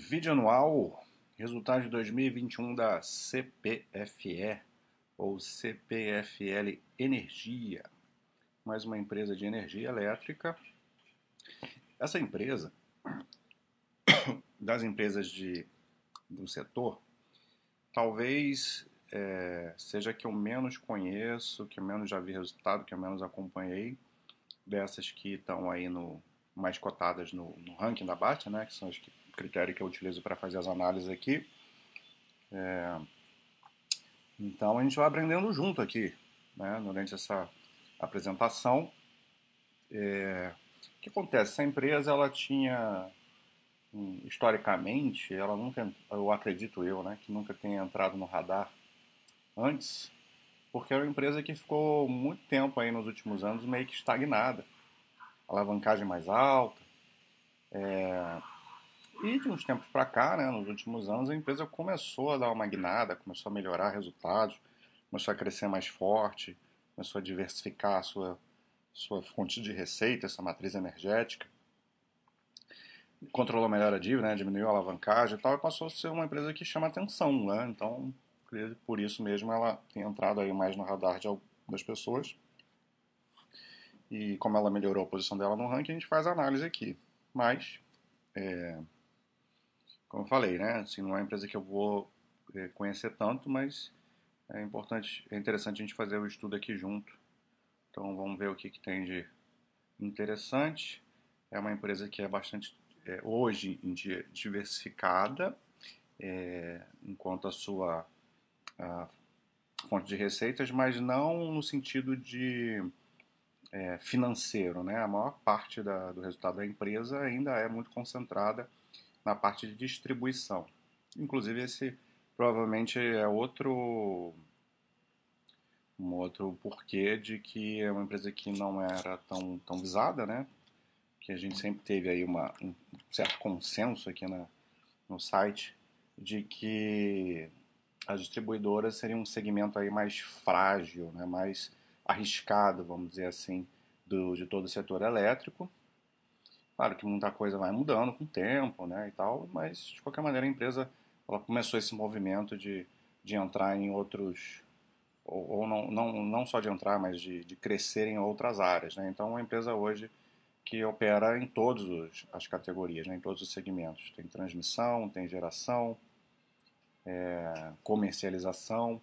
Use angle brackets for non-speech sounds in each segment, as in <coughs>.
Vídeo anual, resultado de 2021 da CPFE ou CPFL Energia, mais uma empresa de energia elétrica. Essa empresa, <coughs> das empresas de, do setor, talvez é, seja que eu menos conheço, que eu menos já vi resultado, que eu menos acompanhei, dessas que estão aí no mais cotadas no, no ranking da Basta, né, que são as que critério que eu utilizo para fazer as análises aqui. É, então a gente vai aprendendo junto aqui, né, durante essa apresentação. É, o que acontece? Essa empresa ela tinha historicamente, ela nunca, eu acredito eu, né, que nunca tenha entrado no radar antes, porque era uma empresa que ficou muito tempo aí nos últimos anos meio que estagnada, alavancagem mais alta, é, de uns tempos para cá, né, nos últimos anos, a empresa começou a dar uma guinada, começou a melhorar resultados, começou a crescer mais forte, começou a diversificar a sua, sua fonte de receita, essa matriz energética. Controlou melhor a dívida, né, diminuiu a alavancagem e tal, e passou a ser uma empresa que chama atenção. Né? Então, por isso mesmo, ela tem entrado aí mais no radar de, das pessoas. E como ela melhorou a posição dela no ranking, a gente faz a análise aqui. Mas, é, como eu falei, né? Assim, não é uma empresa que eu vou eh, conhecer tanto, mas é importante, é interessante a gente fazer o estudo aqui junto. Então vamos ver o que, que tem de interessante. É uma empresa que é bastante é, hoje em dia diversificada, é, enquanto a sua a fonte de receitas, mas não no sentido de é, financeiro, né? A maior parte da, do resultado da empresa ainda é muito concentrada na parte de distribuição. Inclusive esse provavelmente é outro um outro porquê de que é uma empresa que não era tão, tão visada, né? Que a gente sempre teve aí uma, um certo consenso aqui na, no site de que as distribuidoras seriam um segmento aí mais frágil, né? mais arriscado, vamos dizer assim, do, de todo o setor elétrico. Claro que muita coisa vai mudando com o tempo, né, e tal, mas de qualquer maneira a empresa ela começou esse movimento de, de entrar em outros, ou, ou não, não, não só de entrar, mas de, de crescer em outras áreas, né. Então, é uma empresa hoje que opera em todas as categorias, né, em todos os segmentos. Tem transmissão, tem geração, é, comercialização,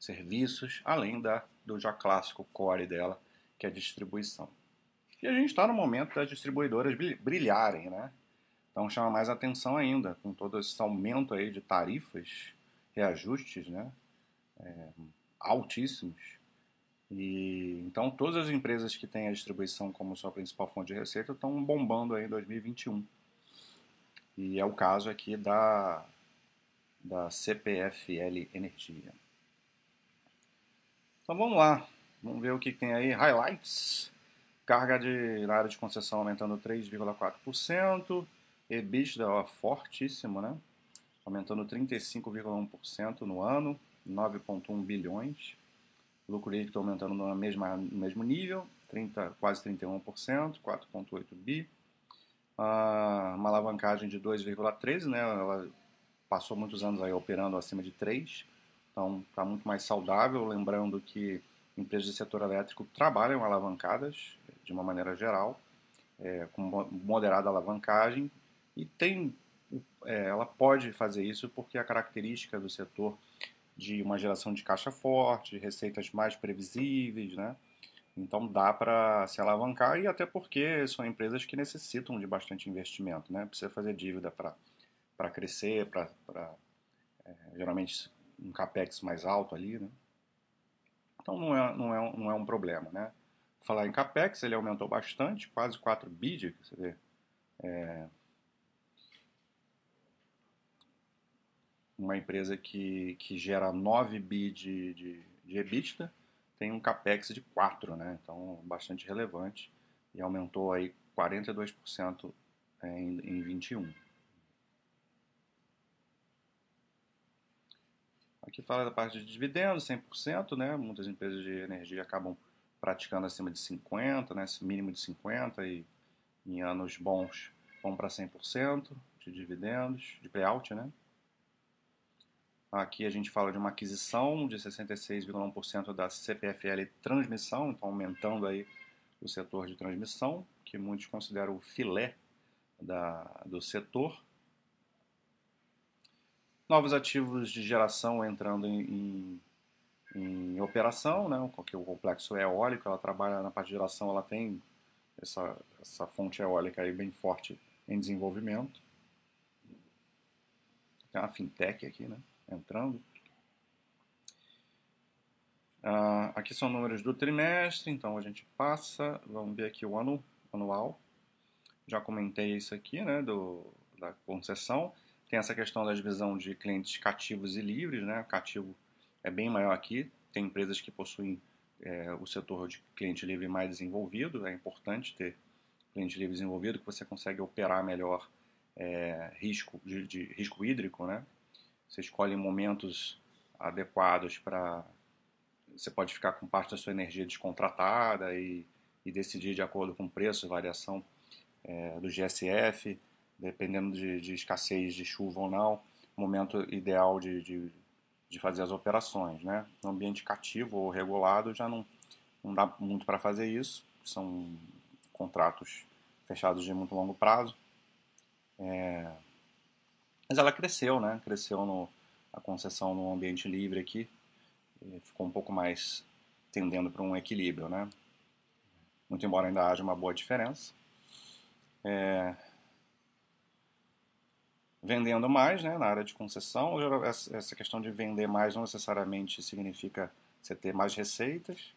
serviços, além da, do já clássico core dela, que é a distribuição. E a gente está no momento das distribuidoras brilharem, né? Então chama mais atenção ainda, com todo esse aumento aí de tarifas, reajustes, né? É, altíssimos. E então todas as empresas que têm a distribuição como sua principal fonte de receita estão bombando aí em 2021. E é o caso aqui da, da CPFL Energia. Então vamos lá, vamos ver o que tem aí. Highlights Carga de, na área de concessão aumentando 3,4%. EBITDA ó, fortíssimo, né? Aumentando 35,1% no ano, 9,1 bilhões. Lucro líquido aumentando no, mesmo nível, 30, quase 31%, 4,8 bi. Ah, uma alavancagem de 2,13, né? Ela passou muitos anos aí operando acima de 3, então está muito mais saudável. Lembrando que empresas de setor elétrico trabalham alavancadas, de uma maneira geral, é, com moderada alavancagem, e tem, é, ela pode fazer isso porque a característica do setor de uma geração de caixa forte, receitas mais previsíveis, né? Então dá para se alavancar e até porque são empresas que necessitam de bastante investimento, né? Precisa fazer dívida para crescer, para é, geralmente um capex mais alto ali, né? Então não é, não é, não é um problema, né? Falar em capex, ele aumentou bastante, quase 4 bi, você vê. É uma empresa que, que gera 9 bi de, de, de EBITDA tem um capex de 4, né? Então, bastante relevante e aumentou aí 42% em, em 21. Aqui fala da parte de dividendos, 100%, né? Muitas empresas de energia acabam praticando acima de 50, né, mínimo de 50 e em anos bons vão para 100%, de dividendos, de payout, né? Aqui a gente fala de uma aquisição de 66,1% da CPFL Transmissão, então aumentando aí o setor de transmissão, que muitos consideram o filé da, do setor. Novos ativos de geração entrando em, em, em operação, né? porque o complexo é eólico, ela trabalha na parte de geração, ela tem essa, essa fonte eólica aí bem forte em desenvolvimento. Tem uma fintech aqui, né? Entrando. Uh, aqui são números do trimestre, então a gente passa, vamos ver aqui o ano anual. Já comentei isso aqui, né, do, da concessão. Tem essa questão da divisão de clientes cativos e livres, né? Cativo é bem maior aqui. Tem empresas que possuem é, o setor de cliente livre mais desenvolvido. É importante ter cliente livre desenvolvido que você consegue operar melhor é, risco de, de, risco hídrico, né? Você escolhe momentos adequados para você pode ficar com parte da sua energia descontratada e, e decidir de acordo com preço, variação é, do GSF, dependendo de, de, escassez de chuva ou não, momento ideal de, de, de fazer as operações. Né? No ambiente cativo ou regulado já não, não dá muito para fazer isso, são contratos fechados de muito longo prazo. É... Mas ela cresceu, né? Cresceu no, a concessão no ambiente livre aqui, ficou um pouco mais tendendo para um equilíbrio, né? Muito embora ainda haja uma boa diferença. É... Vendendo mais, né, na área de concessão, essa questão de vender mais não necessariamente significa você ter mais receitas.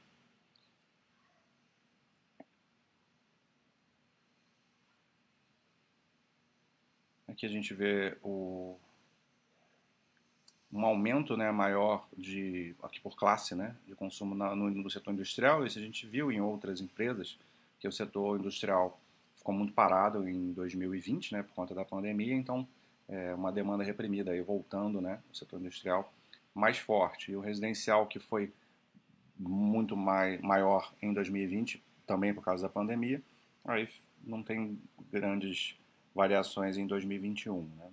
Aqui a gente vê o um aumento né, maior de aqui por classe né, de consumo na, no, no, setor industrial. Isso a gente viu em outras empresas, que o setor industrial ficou muito parado em 2020 né, por conta da pandemia, então é uma demanda reprimida aí voltando, né, o setor industrial mais forte. E o residencial que foi muito mai, maior em 2020, também por causa da pandemia, aí não tem grandes variações em 2021. Né?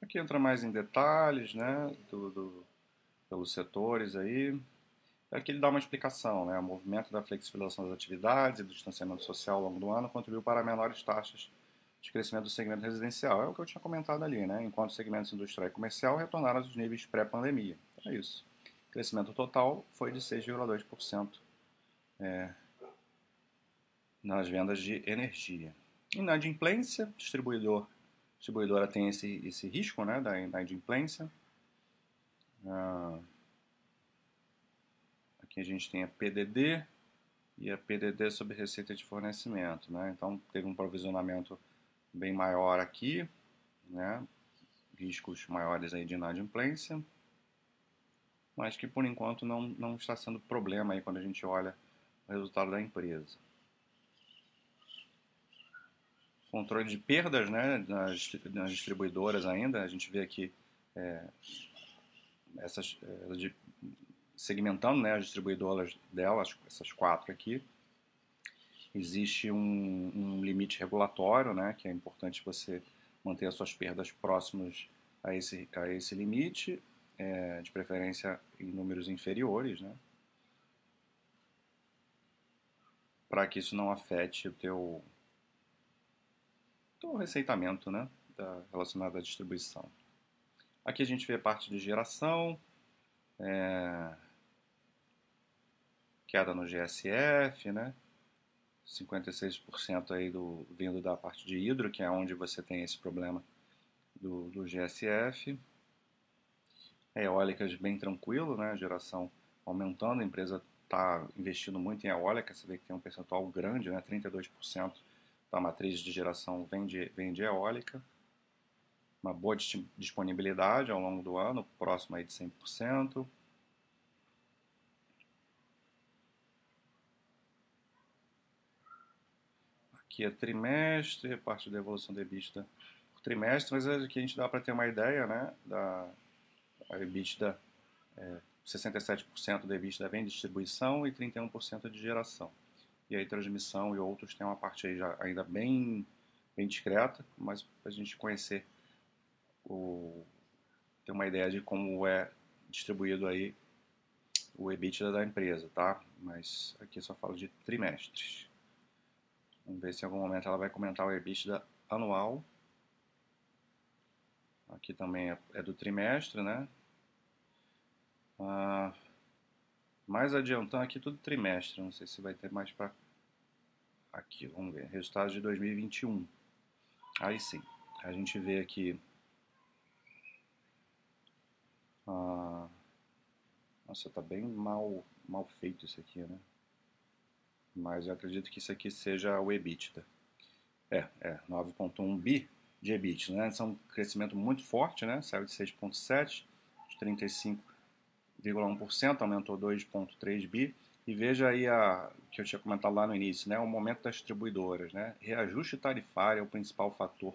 Aqui entra mais em detalhes, né, do, do, pelos setores aí. Aqui ele dá uma explicação, né, o movimento da flexibilização das atividades e do distanciamento social ao longo do ano contribuiu para menores taxas de crescimento do segmento residencial. É o que eu tinha comentado ali, né, enquanto os segmentos industrial e comercial retornaram aos níveis pré-pandemia. É isso. O crescimento total foi de 6,2% é, nas vendas de energia. Inadimplência, distribuidor distribuidora tem esse, esse risco né, da inadimplência. Ah, aqui a gente tem a PDD e a PDD sobre receita de fornecimento. Né? Então, teve um provisionamento bem maior aqui, né? riscos maiores aí de inadimplência, mas que por enquanto não, não está sendo problema aí quando a gente olha o resultado da empresa. controle de perdas né, nas, nas distribuidoras ainda. A gente vê aqui é, essas, é, de, segmentando né, as distribuidoras delas, essas quatro aqui. Existe um, um, limite regulatório, né, que é importante você manter as suas perdas próximas a esse, a esse limite, é, de preferência em números inferiores, né, para que isso não afete o teu o receitamento né, da, relacionado à distribuição. Aqui a gente vê a parte de geração, é, queda no GSF, né, 56% aí do, vindo da parte de hidro, que é onde você tem esse problema do, do GSF. Eólicas bem tranquilo, né, geração aumentando, a empresa está investindo muito em eólica, você vê que tem um percentual grande, né, 32% a matriz de geração vem de, vem de eólica, uma boa disponibilidade ao longo do ano, próximo aí de 100%. Aqui é trimestre, parte da evolução da EBITDA por trimestre, mas aqui a gente dá para ter uma ideia, né, da a EBITDA, é, 67% da EBITDA vem de distribuição e 31% de geração. e aí transmissão e outros tem uma parte aí já ainda bem, bem discreta, mas para a gente conhecer, o, ter uma ideia de como é distribuído aí o EBITDA da empresa, tá? Mas aqui só falo de trimestres. Vamos ver se em algum momento ela vai comentar o EBITDA anual. Aqui também é, é do trimestre, né? Ah, mais adiantando aqui tudo trimestre, não sei se vai ter mais para aqui, vamos ver, resultados de 2021. Aí sim, a gente vê aqui ah, nossa, tá bem mal, mal feito isso aqui, né? Mas eu acredito que isso aqui seja o EBITDA. É, é 9.1 bi de EBITDA, né? Isso é um crescimento muito forte, né? Saiu de 6.7, de 35,1%, aumentou 2.3 bi. E veja aí a que eu tinha comentado lá no início, né? O momento das distribuidoras, né? Reajuste tarifário é o principal fator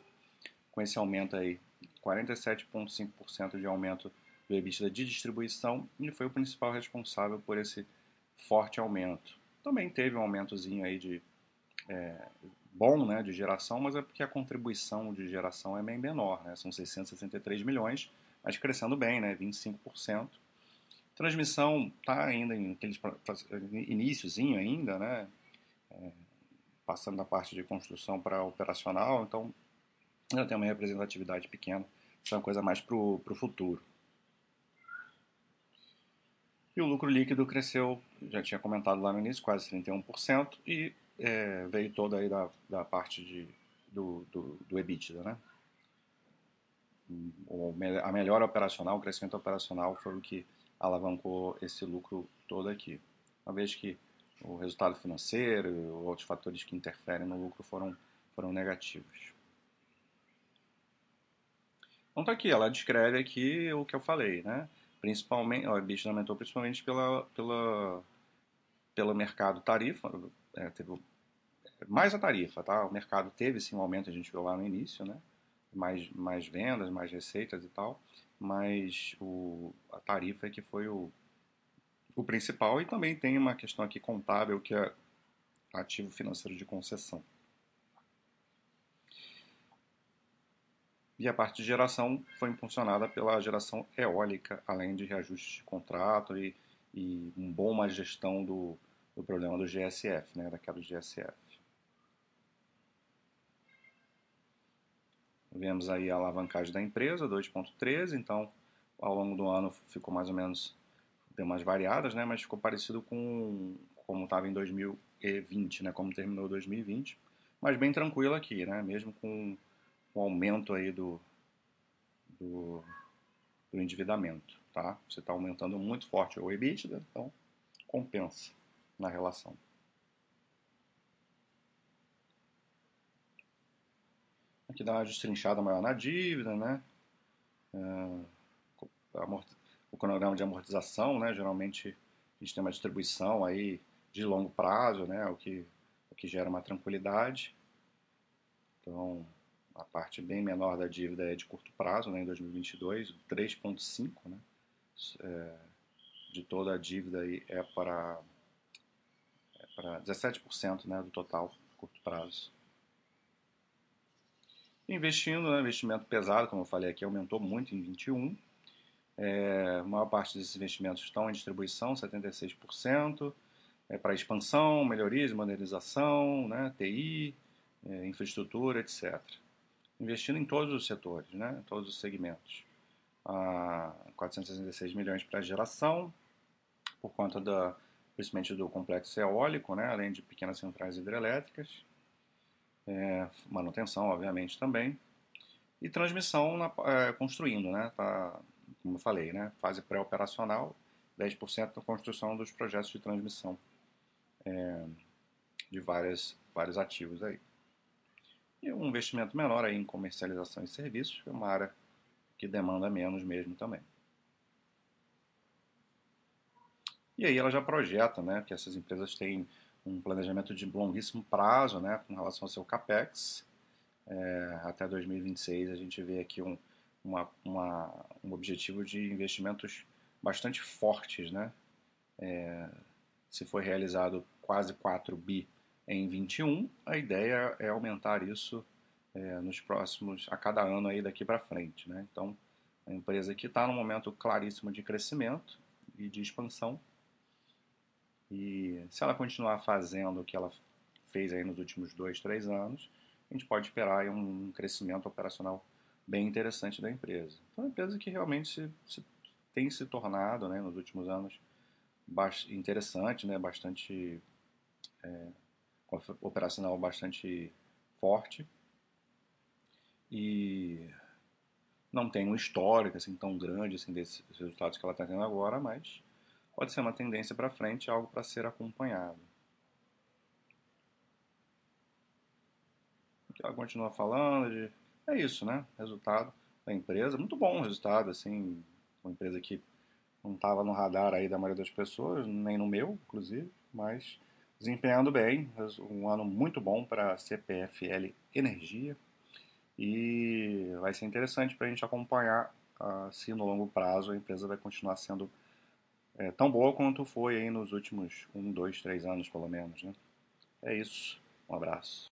com esse aumento aí, 47,5% de aumento EBITDA de distribuição e foi o principal responsável por esse forte aumento. Também teve um aumentozinho aí de é, bom, né, de geração, mas é porque a contribuição de geração é bem menor, né? São 663 milhões, mas crescendo bem, né, 25%. Transmissão está ainda em aquele iníciozinho ainda, né? É, passando da parte de construção para operacional, então ainda tem uma representatividade pequena. Isso é uma coisa mais para o futuro. E o lucro líquido cresceu, já tinha comentado lá no início, quase 31%, e é, veio toda aí da, da parte de, do, do, do EBITDA, né? A melhor operacional, o crescimento operacional foi o que alavancou esse lucro todo aqui. Uma vez que o resultado financeiro e outros fatores que interferem no lucro foram, foram negativos. Então tá aqui, ela descreve aqui o que eu falei, né? Principalmente, o EBITDA aumentou principalmente pela, pela, pelo mercado tarifa, é, teve mais a tarifa, tá? O mercado teve sim um aumento, a gente viu lá no início, né? Mais, mais vendas, mais receitas e tal, mas o, a tarifa é que foi o, o principal e também tem uma questão aqui contábil que é ativo financeiro de concessão. E a parte de geração foi impulsionada pela geração eólica, além de reajustes de contrato e, e uma boa gestão do, do problema do GSF, né, daquela GSF. Vemos aí a alavancagem da empresa, 2.13, então ao longo do ano ficou mais ou menos, deu umas variadas, né, mas ficou parecido com como estava em 2020, né, como terminou 2020, mas bem tranquilo aqui, né, mesmo com o aumento aí do, do, do endividamento, tá? Você está aumentando muito forte o EBITDA, então compensa na relação. Aqui dá uma destrinchada maior na dívida, né? É, o cronograma de amortização, né? Geralmente a gente tem uma distribuição aí de longo prazo, né? O que, o que gera uma tranquilidade. Então, a parte bem menor da dívida é de curto prazo, né, em 2022, 3,5%. Né, é, de toda a dívida aí é para, é para 17% né, do total, curto prazo. Investindo, né, investimento pesado, como eu falei aqui, aumentou muito em 21. É, a maior parte desses investimentos estão em distribuição, 76%, é para expansão, melhorias, modernização, né, TI, é, infraestrutura, etc investindo em todos os setores, né, todos os segmentos. Ah, 466 milhões para geração, por conta da, principalmente do complexo eólico, né, além de pequenas centrais hidrelétricas, é, manutenção, obviamente, também, e transmissão na, é, construindo, né, tá, como eu falei, né, fase pré-operacional, 10% da construção dos projetos de transmissão é, de várias, vários ativos aí. E um investimento menor aí em comercialização e serviços, que é uma área que demanda menos mesmo também. E aí ela já projeta né, que essas empresas têm um planejamento de longuíssimo prazo né, com relação ao seu CAPEX. É, até 2026 a gente vê aqui um, uma, uma, um objetivo de investimentos bastante fortes. Né? É, se foi realizado quase 4 bi em 21, a ideia é aumentar isso é, nos próximos, a cada ano aí daqui para frente. Né? Então, a empresa que está num momento claríssimo de crescimento e de expansão. E se ela continuar fazendo o que ela fez aí nos últimos dois, três anos, a gente pode esperar um crescimento operacional bem interessante da empresa. Então, é uma empresa que realmente se, se, tem se tornado, né, nos últimos anos, interessante, né, bastante é, operacional bastante forte e não tem um histórico assim tão grande assim desses resultados que ela está tendo agora, mas pode ser uma tendência para frente, algo para ser acompanhado. Ela continua falando de é isso, né? Resultado da empresa, muito bom o resultado, assim, uma empresa que não estava no radar aí da maioria das pessoas, nem no meu, inclusive, mas desempenhando bem, um ano muito bom para a CPFL Energia e vai ser interessante para a gente acompanhar uh, se no longo prazo a empresa vai continuar sendo é, tão boa quanto foi aí nos últimos um, dois, três anos pelo menos. Né? É isso, um abraço.